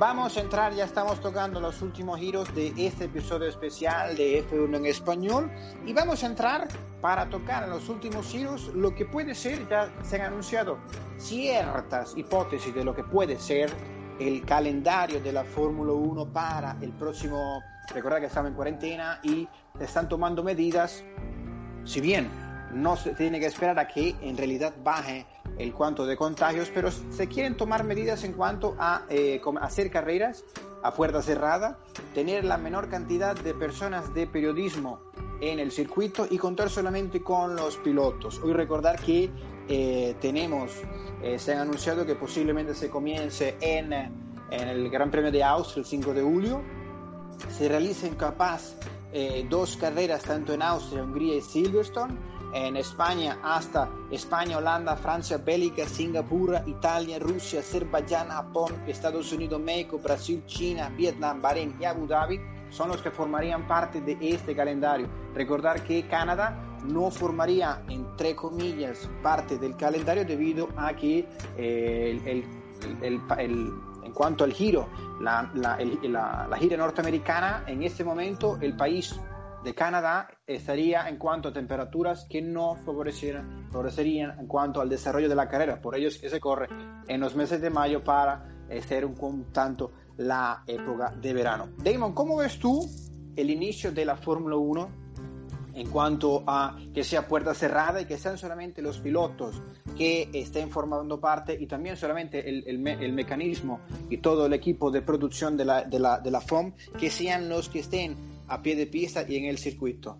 Vamos a entrar, ya estamos tocando los últimos giros de este episodio especial de F1 en español y vamos a entrar para tocar en los últimos giros lo que puede ser, ya se han anunciado ciertas hipótesis de lo que puede ser el calendario de la Fórmula 1 para el próximo, recordad que estamos en cuarentena y están tomando medidas, si bien no se tiene que esperar a que en realidad baje el cuanto de contagios, pero se quieren tomar medidas en cuanto a eh, hacer carreras a puerta cerrada, tener la menor cantidad de personas de periodismo en el circuito y contar solamente con los pilotos. Hoy recordar que eh, tenemos, eh, se han anunciado que posiblemente se comience en, en, el Gran Premio de Austria el 5 de julio, se realicen capaz dos carreras tanto en Austria, Hungría y Silverstone en España hasta España, Holanda, Francia, Bélgica, Singapur, Italia, Rusia, Azerbaiyán, Japón, Estados Unidos, México, Brasil, China, Vietnam, Bahrein y Abu Dhabi son los que formarían parte de este calendario. Recordar que Canadá no formaría, entre comillas, parte del calendario debido a que eh, en cuanto al giro, la, gira norteamericana, en este momento el país de Canadá estaría en cuanto a temperaturas que no favorecerían, favorecerían en cuanto al desarrollo de la carrera. Por ello es que se corre en los meses de mayo para ser un tanto la época de verano. Damon, ¿cómo ves tú el inicio de la Fórmula 1 en cuanto a que sea puerta cerrada y que sean solamente los pilotos que estén formando parte y también solamente el, el, mecanismo y todo el equipo de producción de la, de la, de la FOM que sean los que estén a pie de pista y en el circuito?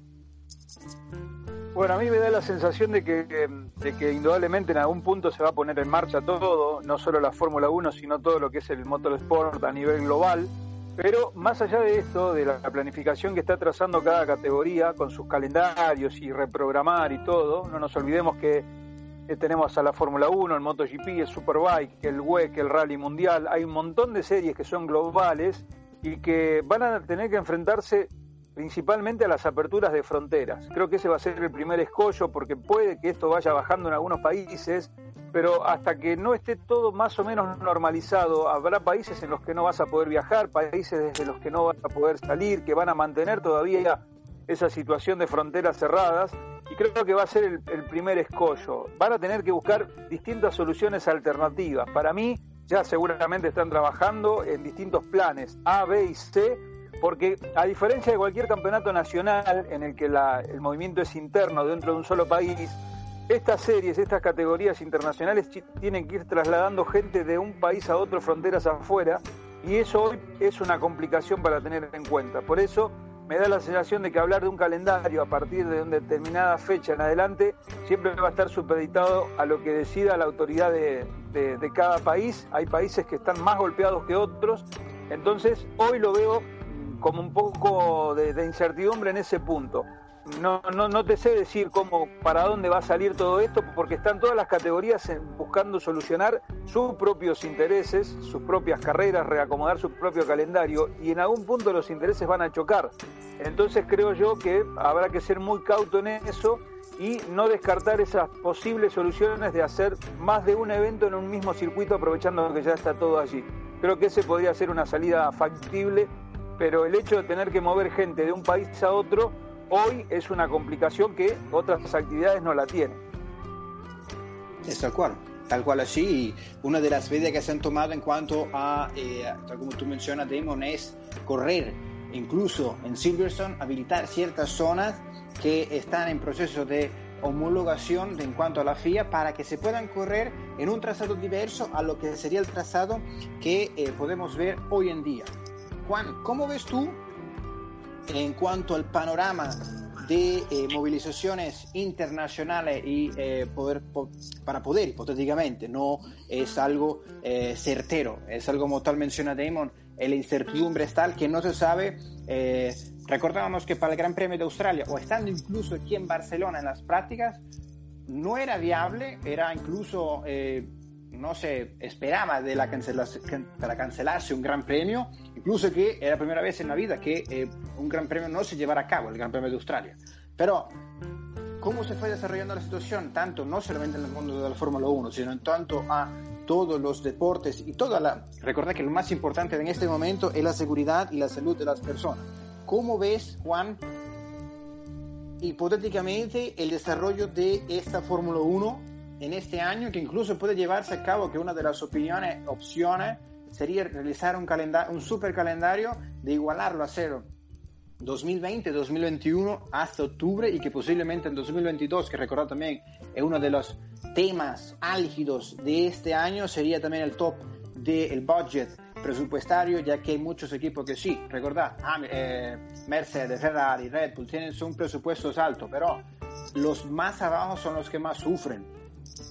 Bueno, a mí me da la sensación de que, de que indudablemente en algún punto se va a poner en marcha todo, no solo la Fórmula 1, sino todo lo que es el motorsport a nivel global. Pero más allá de esto, de la planificación que está trazando cada categoría con sus calendarios y reprogramar y todo, no nos olvidemos que tenemos a la Fórmula 1, el MotoGP, el Superbike, el WEC, el Rally Mundial, hay un montón de series que son globales y que van a tener que enfrentarse principalmente a las aperturas de fronteras. Creo que ese va a ser el primer escollo porque puede que esto vaya bajando en algunos países, pero hasta que no esté todo más o menos normalizado, habrá países en los que no vas a poder viajar, países desde los que no vas a poder salir, que van a mantener todavía esa situación de fronteras cerradas y creo que va a ser el, primer escollo. Van a tener que buscar distintas soluciones alternativas. Para mí, ya seguramente están trabajando en distintos planes A, B y C, porque a diferencia de cualquier campeonato nacional en el que el movimiento es interno dentro de un solo país, estas series, estas categorías internacionales tienen que ir trasladando gente de un país a otro, fronteras afuera, y eso hoy es una complicación para tener en cuenta. Por eso me da la sensación de que hablar de un calendario a partir de una determinada fecha en adelante siempre va a estar supeditado a lo que decida la autoridad de, cada país. Hay países que están más golpeados que otros. Entonces, hoy lo veo como un poco de, incertidumbre en ese punto no, no, no te sé decir cómo, para dónde va a salir todo esto, porque están todas las categorías buscando solucionar sus propios intereses, sus propias carreras, reacomodar su propio calendario, y en algún punto los intereses van a chocar. Entonces creo yo que habrá que ser muy cauto en eso y no descartar esas posibles soluciones de hacer más de un evento en un mismo circuito aprovechando que ya está todo allí. Creo que ese podría ser una salida factible, pero el hecho de tener que mover gente de un país a otro hoy es una complicación que otras actividades no la tienen. Está cual. tal cual así. Una de las medidas que se han tomado en cuanto a, eh, tal como tú mencionas, Damon, es correr, incluso en Silverstone, habilitar ciertas zonas que están en proceso de homologación en cuanto a la FIA para que se puedan correr en un trazado diverso a lo que sería el trazado que eh, podemos ver hoy en día. Juan, ¿cómo ves tú en cuanto al panorama de eh, movilizaciones internacionales y eh, poder para poder hipotéticamente no es algo certero. Es algo como tal menciona Damon la incertidumbre es tal que no se sabe Recordábamos que para el Gran Premio de Australia, o estando incluso aquí en Barcelona en las prácticas, no era viable, era incluso, eh, no se esperaba de la para cancelarse un Gran Premio, incluso que era la primera vez en la vida que eh, un Gran Premio no se llevara a cabo, el Gran Premio de Australia. Pero, ¿cómo se fue desarrollando la situación? Tanto, no solamente en el mundo de la Fórmula 1, sino en tanto a todos los deportes y toda la... Recordad que lo más importante en este momento es la seguridad y la salud de las personas. ¿Cómo ves, Juan, hipotéticamente el desarrollo de esta Fórmula 1 en este año, que incluso puede llevarse a cabo, que una de las opiniones, opciones sería realizar un, calendario, un super calendario de igualarlo a cero 2020-2021 hasta octubre y que posiblemente en 2022, que recordad también es uno de los temas álgidos de este año, sería también el top del budget presupuestario, ya que hay muchos equipos que sí, recordad, eh, Mercedes, Ferrari, Red Bull tienen un presupuesto alto, pero los más abajo son los que más sufren.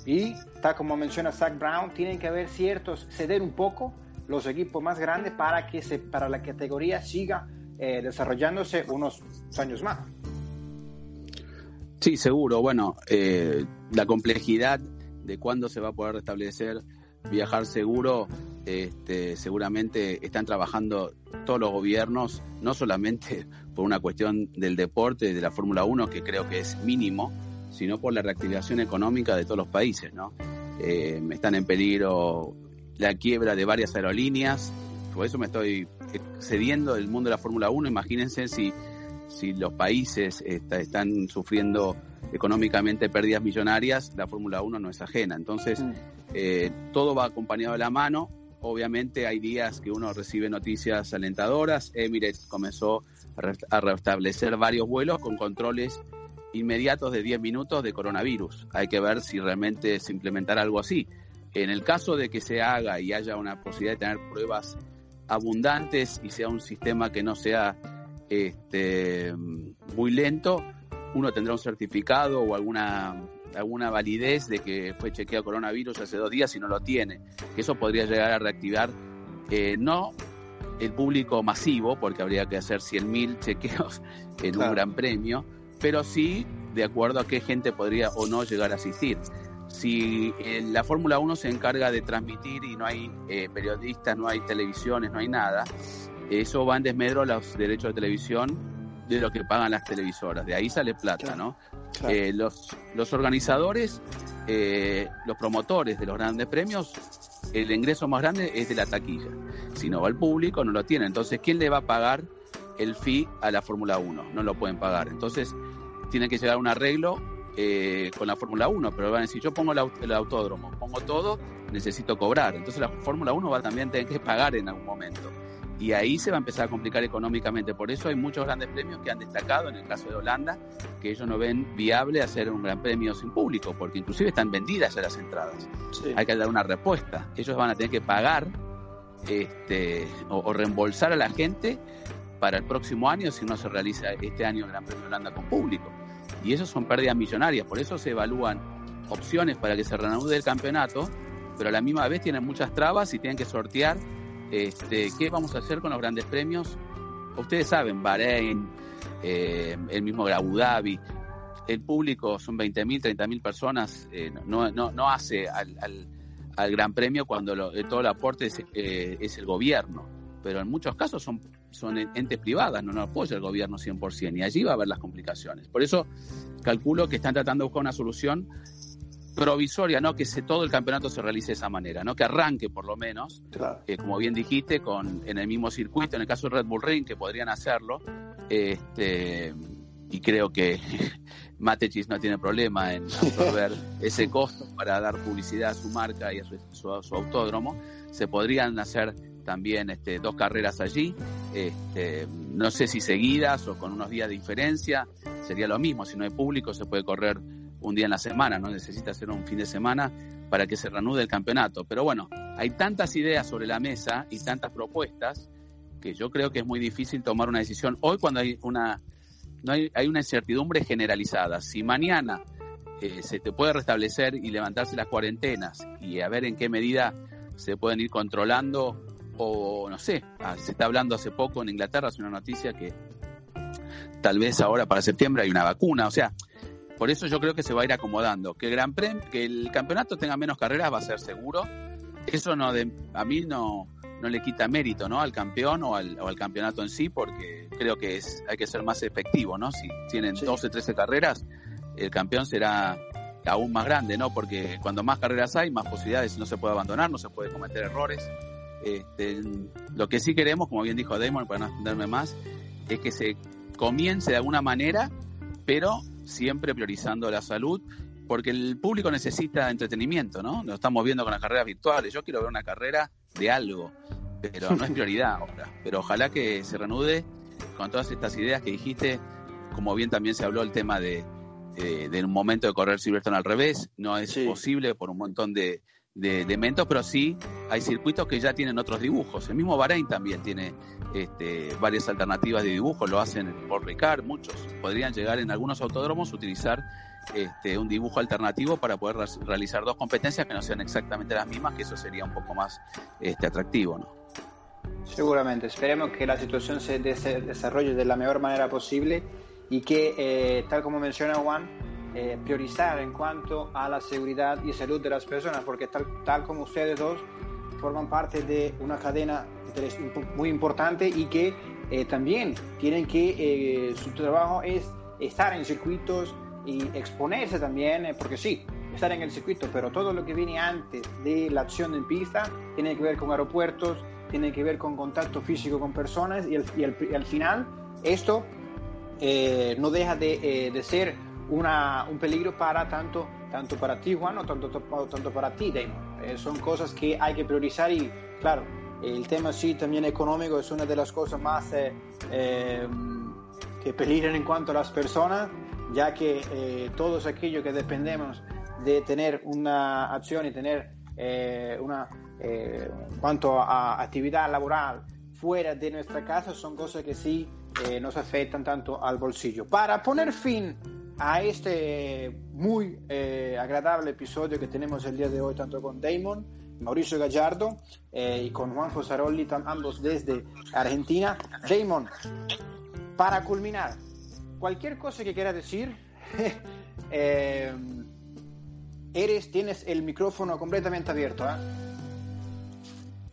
Y, tal como menciona Zach Brown, tienen que haber ciertos, ceder un poco los equipos más grandes para que se, para la categoría siga eh, desarrollándose unos años más. Sí, seguro. Bueno, eh, la complejidad de cuándo se va a poder restablecer viajar seguro este, seguramente están trabajando todos los gobiernos, no solamente por una cuestión del deporte, de la Fórmula 1, que creo que es mínimo, sino por la reactivación económica de todos los países. ¿no? Eh, están en peligro la quiebra de varias aerolíneas, por eso me estoy cediendo del mundo de la Fórmula 1. Imagínense si, si los países están sufriendo económicamente pérdidas millonarias, la Fórmula 1 no es ajena. Entonces, mm. eh, todo va acompañado de la mano Obviamente hay días que uno recibe noticias alentadoras. Emirates comenzó a restablecer varios vuelos con controles inmediatos de 10 minutos de coronavirus. Hay que ver si realmente se implementará algo así. En el caso de que se haga y haya una posibilidad de tener pruebas abundantes y sea un sistema que no sea este, muy lento, uno tendrá un certificado o alguna alguna validez de que fue chequeado coronavirus hace dos días y no lo tiene. Eso podría llegar a reactivar eh, no el público masivo, porque habría que hacer 100.000 chequeos en un gran premio, pero sí de acuerdo a qué gente podría o no llegar a asistir. Si eh, la Fórmula 1 se encarga de transmitir y no hay eh, periodistas, no hay televisiones, no hay nada, eso va en desmedro a los derechos de televisión de lo que pagan las televisoras. De ahí sale plata, ¿no? Eh, los, los organizadores, eh, los promotores de los grandes premios, el ingreso más grande es de la taquilla. Si no va al público, no lo tiene. Entonces, ¿quién le va a pagar el fee a la Fórmula 1? No lo pueden pagar. Entonces, tiene que llegar a un arreglo eh, con la Fórmula 1, pero van a decir, yo pongo el, el, autódromo, pongo todo, necesito cobrar. Entonces la Fórmula 1 va también a tener que pagar en algún momento y ahí se va a empezar a complicar económicamente. Por eso hay muchos grandes premios que han destacado, en el caso de Holanda, que ellos no ven viable hacer un gran premio sin público, porque inclusive están vendidas ya las entradas. Hay que dar una respuesta. Ellos van a tener que pagar este, o, reembolsar a la gente para el próximo año si no se realiza este año el Gran Premio Holanda con público. Y eso son pérdidas millonarias, por eso se evalúan opciones para que se reanude el campeonato, pero a la misma vez tienen muchas trabas y tienen que sortear este, ¿Qué vamos a hacer con los grandes premios? Ustedes saben, Bahrein, eh, el mismo Abu Dhabi, el público son 20.000, 30.000 personas, eh, no, no, no, hace al, al, Gran Premio cuando eh, todo el aporte es, es, el gobierno, pero en muchos casos son, son entes privadas, no nos apoya el gobierno 100%, y allí va a haber las complicaciones. Por eso calculo que están tratando de buscar una solución provisoria, no que se, todo el campeonato se realice de esa manera, no que arranque por lo menos, eh, como bien dijiste, con en el mismo circuito, en el caso de Red Bull Ring, que podrían hacerlo, este, y creo que Matechis no tiene problema en absorber ese costo para dar publicidad a su marca y a su, autódromo. Se podrían hacer también este, dos carreras allí, este, no sé si seguidas o con unos días de diferencia, sería lo mismo, si no hay público se puede correr un día en la semana, no necesita ser un fin de semana para que se reanude el campeonato. Pero bueno, hay tantas ideas sobre la mesa y tantas propuestas que yo creo que es muy difícil tomar una decisión hoy cuando hay una no hay, hay una incertidumbre generalizada. Si mañana eh, se te puede restablecer y levantarse las cuarentenas y a ver en qué medida se pueden ir controlando o no sé, ah, se está hablando hace poco en Inglaterra, es una noticia que tal vez ahora para septiembre hay una vacuna, o sea, por eso yo creo que se va a ir acomodando. Que el Gran Premio, que el campeonato tenga menos carreras va a ser seguro. Eso no de, a mí no, no le quita mérito ¿no? al campeón o al, o al campeonato en sí, porque creo que es, hay que ser más efectivo, ¿no? Si tienen 12, 13 carreras, el campeón será aún más grande, ¿no? Porque cuando más carreras hay, más posibilidades, no se puede abandonar, no se puede cometer errores. Este, lo que sí queremos, como bien dijo Damon, para no extenderme más, es que se comience de alguna manera, pero siempre priorizando la salud, porque el público necesita entretenimiento, ¿no? Lo estamos viendo con las carreras virtuales. Yo quiero ver una carrera de algo, pero no es prioridad ahora. Pero ojalá que se reanude con todas estas ideas que dijiste, como bien también se habló el tema de, de, un momento de correr Silverstone al revés, no es posible por un montón de, de, de pero sí hay circuitos que ya tienen otros dibujos. El mismo Bahrein también tiene este, varias alternativas de dibujo, lo hacen por Ricard, muchos podrían llegar en algunos autódromos a utilizar este, un dibujo alternativo para poder realizar dos competencias que no sean exactamente las mismas, que eso sería un poco más este, atractivo. ¿no? Seguramente, esperemos que la situación se desarrolle de la mejor manera posible y que, eh, tal como menciona Juan, eh, priorizar en cuanto a la seguridad y salud de las personas, porque tal, tal como ustedes dos forman parte de una cadena muy importante y que eh, también tienen que, eh, su trabajo es estar en circuitos y exponerse también, porque sí, estar en el circuito, pero todo lo que viene antes de la acción en pista tiene que ver con aeropuertos, tiene que ver con contacto físico con personas y, al, final esto no deja de, de ser una, un peligro para tanto, tanto para ti, Juan, o tanto, tanto para ti, Damon. Eh, son cosas que hay que priorizar y, claro, el tema sí también económico es una de las cosas más eh, eh, que peligran en cuanto a las personas, ya que todos aquellos que dependemos de tener una acción y tener una, en cuanto a actividad laboral fuera de nuestra casa, son cosas que sí nos afectan tanto al bolsillo. Para poner fin a este muy eh, agradable episodio que tenemos el día de hoy, tanto con Damon, Mauricio Gallardo eh, y con Juan Fosarolli, ambos desde Argentina. Damon, para culminar, cualquier cosa que quieras decir, eh, eres, tienes el micrófono completamente abierto.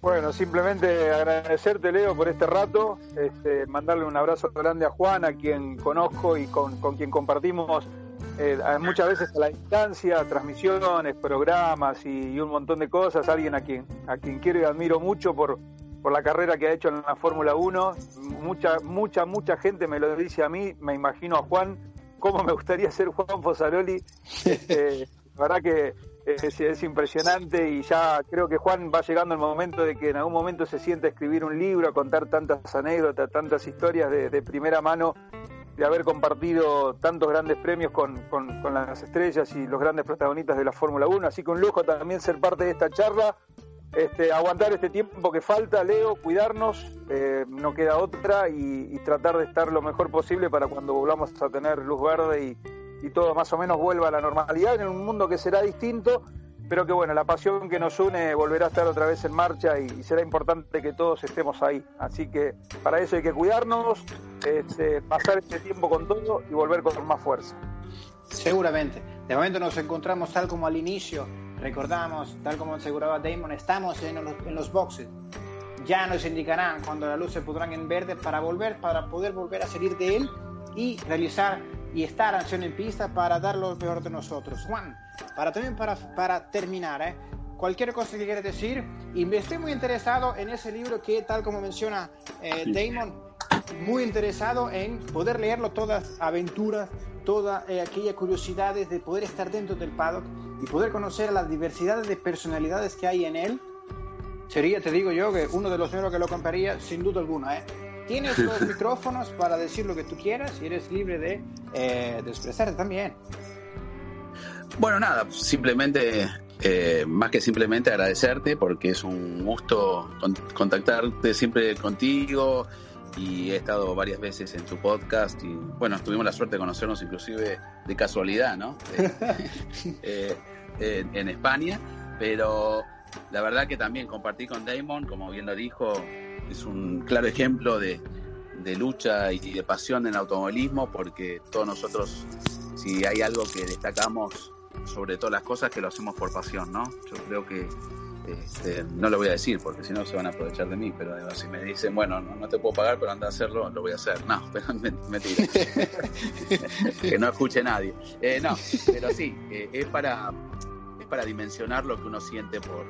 Bueno, simplemente agradecerte, Leo, por este rato, este, mandarle un abrazo grande a Juan, a quien conozco y con, quien compartimos eh, muchas veces a la distancia, transmisiones, programas y, un montón de cosas. Alguien a quien, a quien quiero y admiro mucho por, por la carrera que ha hecho en la Fórmula 1. Mucha, mucha, mucha gente me lo dice a mí, me imagino a Juan, cómo me gustaría ser Juan Fosaroli. Este, la verdad que es, impresionante y ya creo que Juan va llegando el momento de que en algún momento se sienta a escribir un libro, a contar tantas anécdotas, tantas historias de, primera mano, de haber compartido tantos grandes premios con, con, las estrellas y los grandes protagonistas de la Fórmula 1. Así que un lujo también ser parte de esta charla. Este, aguantar este tiempo que falta, Leo, cuidarnos, eh, no queda otra y, y, tratar de estar lo mejor posible para cuando volvamos a tener luz verde y, y todo más o menos vuelva a la normalidad en un mundo que será distinto, pero que bueno, la pasión que nos une volverá a estar otra vez en marcha y, será importante que todos estemos ahí. Así que para eso hay que cuidarnos, este, pasar este tiempo con todo y volver con más fuerza. Seguramente. De momento nos encontramos tal como al inicio, recordamos, tal como aseguraba Damon, estamos en los, en boxes. Ya nos indicarán cuando las luces pondrán en verde para volver, para poder volver a salir de él y realizar y estar acción en pista para dar lo mejor de nosotros. Juan, para también para, para terminar, ¿eh? cualquier cosa que quieras decir, y me estoy muy interesado en ese libro que, tal como menciona eh, Damon, muy interesado en poder leerlo todas aventuras, todas eh, aquellas curiosidades de poder estar dentro del paddock y poder conocer las diversidades de personalidades que hay en él. Sería, te digo yo, que uno de los primeros que lo compraría, sin duda alguna. ¿eh? Tienes los micrófonos para decir lo que tú quieras y eres libre de, eh, de expresarte también. Bueno, nada, simplemente, eh, más que simplemente agradecerte porque es un gusto con- contactarte siempre contigo y he estado varias veces en tu podcast y bueno, tuvimos la suerte de conocernos inclusive de casualidad, ¿no? Eh, eh, en, en España, pero la verdad que también compartí con Damon, como bien lo dijo, es un claro ejemplo de, de lucha y de pasión en el automovilismo porque todos nosotros, si hay algo que destacamos sobre todas las cosas, que lo hacemos por pasión, ¿no? Yo creo que este, no lo voy a decir porque si no se van a aprovechar de mí, pero digo, si me dicen, bueno, no, no te puedo pagar, pero anda a hacerlo, lo voy a hacer. No, pero me- mentira. que no escuche nadie. Eh, no, pero sí, eh, es, para, es para dimensionar lo que uno siente por,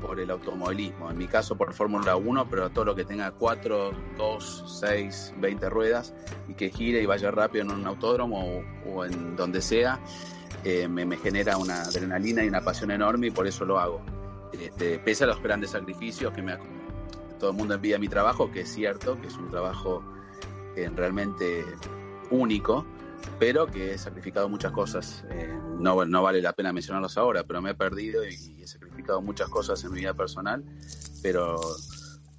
por el automovilismo. En mi caso por Fórmula 1, pero todo lo que tenga 4, 2, 6, 20 ruedas y que gire y vaya rápido en un autódromo o, o en donde sea, eh, me, genera una adrenalina y una pasión enorme y por eso lo hago. Este, pese a los grandes sacrificios que me ha- todo el mundo envía mi trabajo, que es cierto, que es un trabajo eh, realmente único, pero que he sacrificado muchas cosas. Eh, no, vale la pena mencionarlos ahora, pero me he perdido y he sacrificado muchas cosas en mi vida personal, pero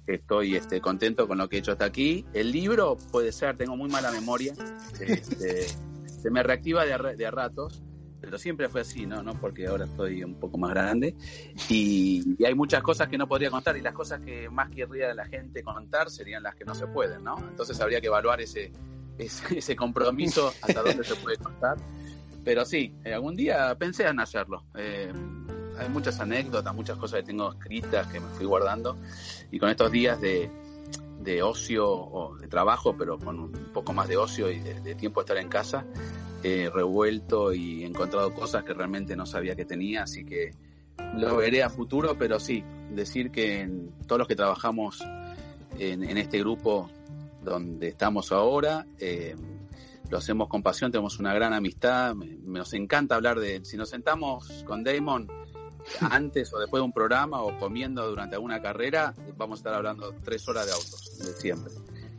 estoy este, contento con lo que he hecho hasta aquí. El libro puede ser, tengo muy mala memoria, este, se me reactiva de a, ratos, pero siempre fue así, ¿no? ¿no? Porque ahora estoy un poco más grande y, y hay muchas cosas que no podría contar y las cosas que más querría la gente contar serían las que no se pueden, ¿no? Entonces habría que evaluar ese, ese, ese compromiso hasta dónde se puede contar. Pero sí, eh, algún día pensé en hacerlo. Eh, hay muchas anécdotas, muchas cosas que tengo escritas que me fui guardando y con estos días de, de ocio o de trabajo, pero con un poco más de ocio y de, tiempo de estar en casa, he revuelto y he encontrado cosas que realmente no sabía que tenía, así que lo veré a futuro, pero sí, decir que todos los que trabajamos en, en este grupo donde estamos ahora, eh, lo hacemos con pasión, tenemos una gran amistad, me- nos encanta hablar de, si nos sentamos con Damon antes o después de un programa o comiendo durante alguna carrera, vamos a estar hablando tres horas de autos, de siempre.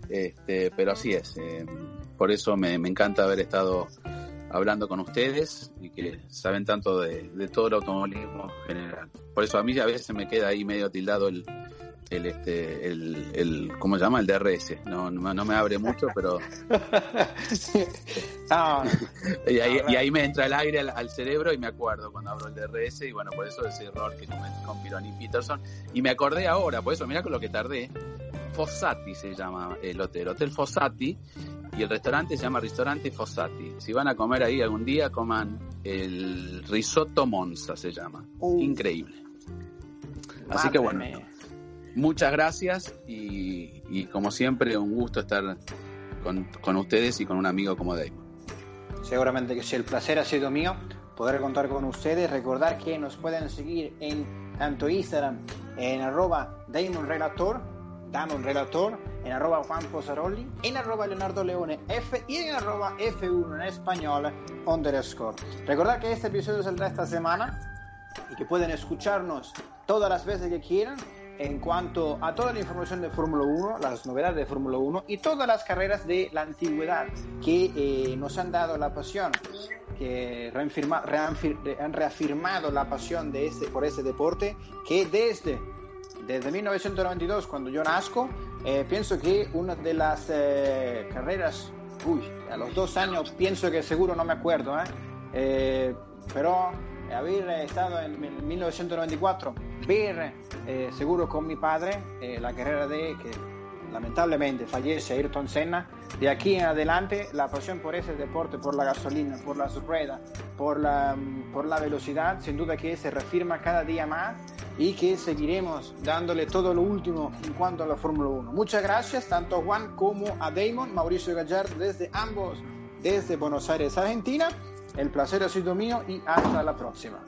Este, pero así es, eh, por eso me, encanta haber estado hablando con ustedes y que saben tanto de, de todo el automovilismo en general. Por eso a mí a veces me queda ahí medio tildado el, el este el, el ¿cómo se llama? el DRS. No, no, no me abre mucho, pero No, y ahí, y ahí me entra el aire al, al cerebro y me acuerdo cuando abro el DRS y bueno, por eso ese error que cometí con Pironi Peterson. Y me acordé ahora, por eso mira con lo que tardé. Fossati se llama el hotel, Hotel Fossati, y el restaurante se llama Ristorante Fossati. Si van a comer ahí algún día, coman el risotto Monza, se llama. Uh. Increíble. Así que bueno. Muchas gracias y, y como siempre un gusto estar con, con ustedes y con un amigo como Dave. Seguramente que sí, el placer ha sido mío poder contar con ustedes. Recordar que nos pueden seguir en tanto Instagram, en arroba Damon Relator, Damon Relator, en arroba Juan Posaroli, en arroba Leonardo Leone F y en arroba F1 en español underscore. Recordar que este episodio saldrá esta semana y que pueden escucharnos todas las veces que quieran en cuanto a toda la información de Fórmula 1, las novedades de Fórmula 1 y todas las carreras de la antigüedad que eh, nos han dado la pasión, que reafirma- reafir- han reafirmado la pasión de este, por este deporte, que desde, desde 1992, cuando yo nazco, eh, pienso que una de las eh, carreras, uy, a los dos años pienso que seguro no me acuerdo, ¿eh? Eh, pero haber estado en 1994, ver eh, seguro con mi padre eh, la carrera de que lamentablemente fallece Ayrton Senna, de aquí en adelante la pasión por ese deporte, por la gasolina, por las ruedas, por la, por la velocidad, sin duda que se reafirma cada día más y que seguiremos dándole todo lo último en cuanto a la Fórmula 1. Muchas gracias tanto a Juan como a Damon, Mauricio Gallardo desde ambos, desde Buenos Aires, Argentina. El placer ha sido mío y hasta la próxima.